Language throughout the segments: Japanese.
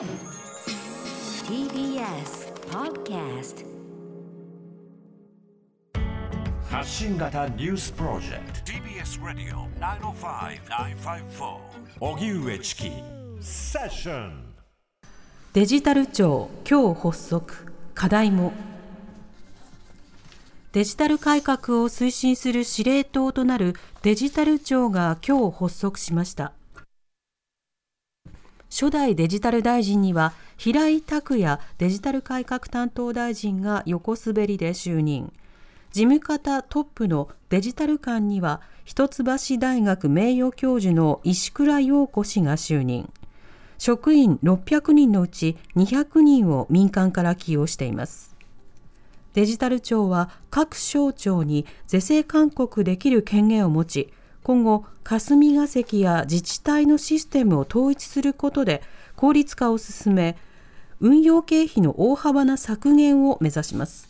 TBS Podcast 発信型ニュースプロジェクト。TBS ラディオ905-954おぎゅうえちきセッション。デジタル庁今日発足。課題も。デジタル改革を推進する司令塔となるデジタル庁が今日発足しました初代デジタル大臣には平井拓也デジタル改革担当大臣が横滑りで就任。事務方トップのデジタル官には一橋大学名誉教授の石倉陽子氏が就任。職員600人のうち200人を民間から起用しています。デジタル庁は各省庁に是正勧告できる権限を持ち今後霞が関や自治体のシステムを統一することで効率化を進め運用経費の大幅な削減を目指します。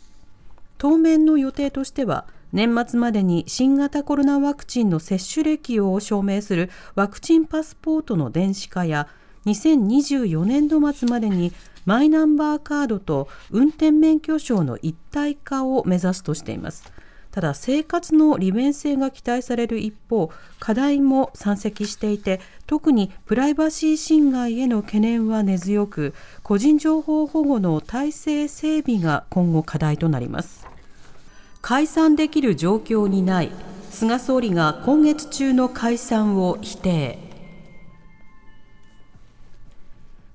当面の予定としては年末までに新型コロナワクチンの接種歴を証明するワクチンパスポートの電子化や2024年度末までにマイナンバーカードと運転免許証の一体化を目指すとしています。ただ生活の利便性が期待される一方課題も山積していて特にプライバシー侵害への懸念は根強く個人情報保護の体制整備が今後課題となります。解散できる状況にない菅総理が今月中の解散を否定。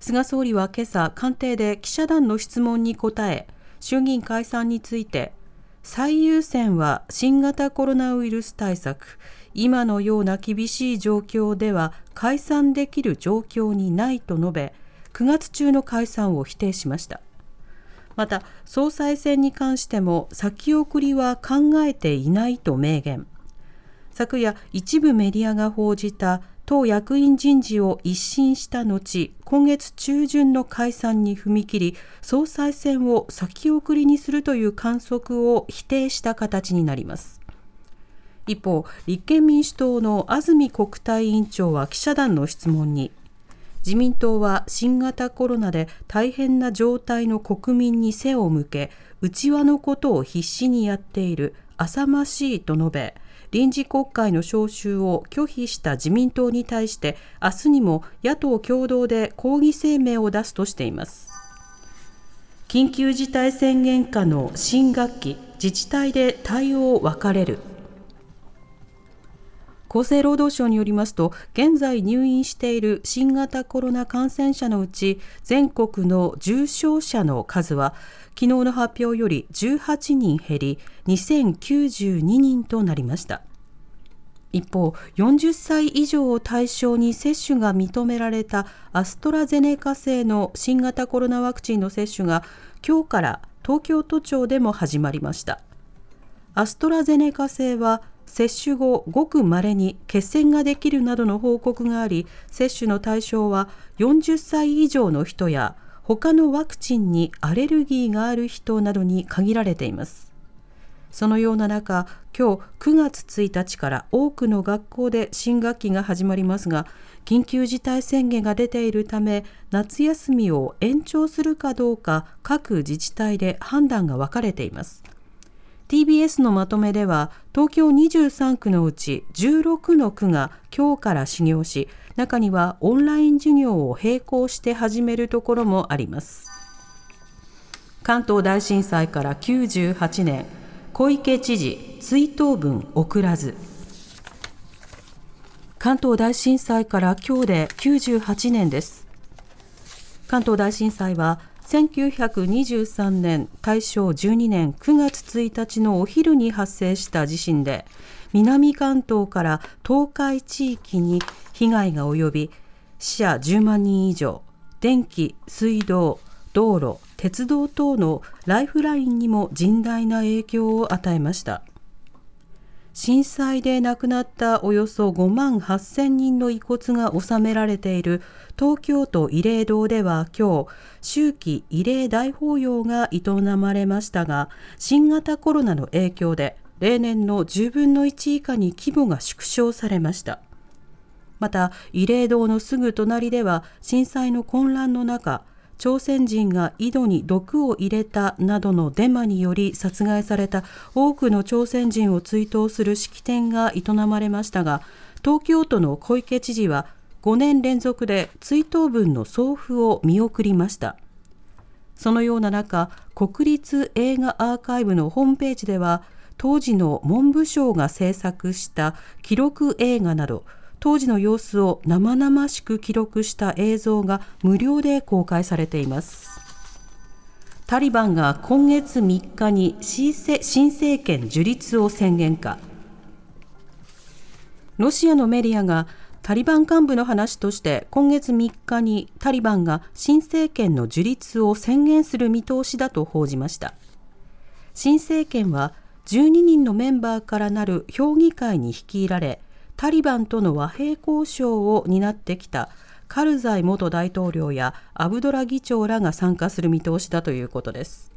菅総理は今朝官邸で記者団の質問に答え衆議院解散について最優先は新型コロナウイルス対策。今のような厳しい状況では解散できる状況にないと述べ9月中の解散を否定しました。また総裁選に関しても先送りは考えていないと明言。昨夜一部メディアが報じた党役員人事を一新した後今月中旬の解散に踏み切り総裁選を先送りにするという観測を否定した形になります。一方立憲民主党の安住国対委員長は記者団の質問に自民党は新型コロナで大変な状態の国民に背を向け内輪のことを必死にやっている浅ましいと述べ臨時国会の召集を拒否した自民党に対して明日にも野党共同で抗議声明を出すとしています。緊急事態宣言下の新学期自治体で対応分かれる。厚生労働省によりますと現在入院している新型コロナ感染者のうち全国の重症者の数は昨日の発表より18人減り2092人となりました。一方40歳以上を対象に接種が認められたアストラゼネカ製の新型コロナワクチンの接種が今日から東京都庁でも始まりました。アストラゼネカ製は接種後ごく稀に血栓ができるなどの報告があり接種の対象は40歳以上の人や他のワクチンにアレルギーがある人などに限られています。そのような中今日9月1日から多くの学校で新学期が始まりますが緊急事態宣言が出ているため夏休みを延長するかどうか各自治体で判断が分かれています。TBS のまとめでは東京23区のうち16の区が今日から始業し中にはオンライン授業を並行して始めるところもあります。関東大震災から98年小池知事追悼文送らず。関東大震災から今日で98年です。関東大震災は1923年大正12年9月1日のお昼に発生した地震で南関東から東海地域に被害が及び死者10万人以上電気水道道路鉄道等のライフラインにも甚大な影響を与えました。震災で亡くなったおよそ5万8000人の遺骨が納められている東京都慰霊堂では今日秋季慰霊大法要が営まれましたが新型コロナの影響で例年の10分の1以下に規模が縮小されました。また慰霊堂のすぐ隣では震災の混乱の中朝鮮人が井戸に毒を入れたなどのデマにより殺害された多くの朝鮮人を追悼する式典が営まれましたが東京都の小池知事は5年連続で追悼文の送付を見送りました。そのような中国立映画アーカイブのホームページでは当時の文部省が制作した記録映画など当時の様子を生々しく記録した映像が無料で公開されています。タリバンが今月3日に新政権樹立を宣言か。ロシアのメディアがタリバン幹部の話として今月3日にタリバンが新政権の樹立を宣言する見通しだと報じました。新政権は12人のメンバーからなる評議会に率いられタリバンとの和平交渉を担ってきたカルザイ元大統領やアブドラ議長らが参加する見通しだということです。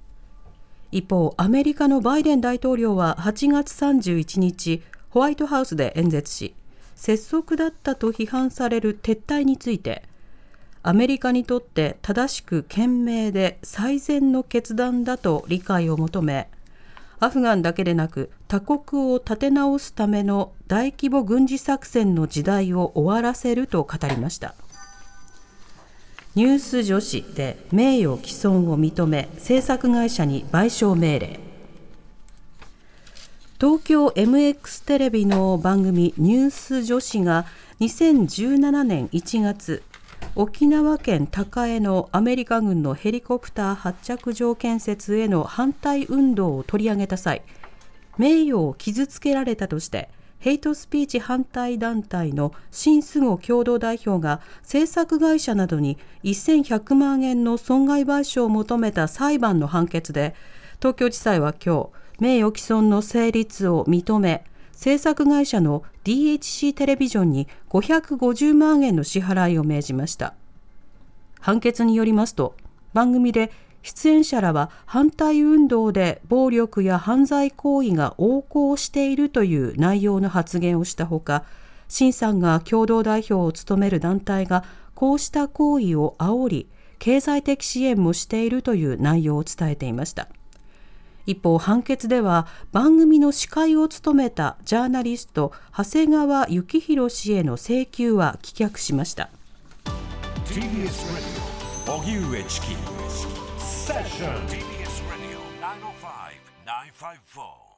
一方アメリカのバイデン大統領は8月31日ホワイトハウスで演説し拙速だったと批判される撤退についてアメリカにとって正しく賢明で最善の決断だと理解を求めアフガンだけでなく他国を立て直すための大規模軍事作戦の時代を終わらせると語りました。ニュース女子で名誉毀損を認め制作会社に賠償命令。東京 MX テレビの番組ニュース女子が2017年1月沖縄県高江のアメリカ軍のヘリコプター発着場建設への反対運動を取り上げた際名誉を傷つけられたとしてヘイトスピーチ反対団体の新菅共同代表が制作会社などに1100万円の損害賠償を求めた裁判の判決で東京地裁は今日名誉毀損の成立を認め制作会社の DHC テレビジョンに550万円の支払いを命じました。判決によりますと番組で出演者らは反対運動で暴力や犯罪行為が横行しているという内容の発言をしたほか新さんが共同代表を務める団体がこうした行為を煽り経済的支援もしているという内容を伝えていました。一方判決では番組の司会を務めたジャーナリスト長谷川幸宏氏への請求は棄却しました。Session. TBS Radio 905 954.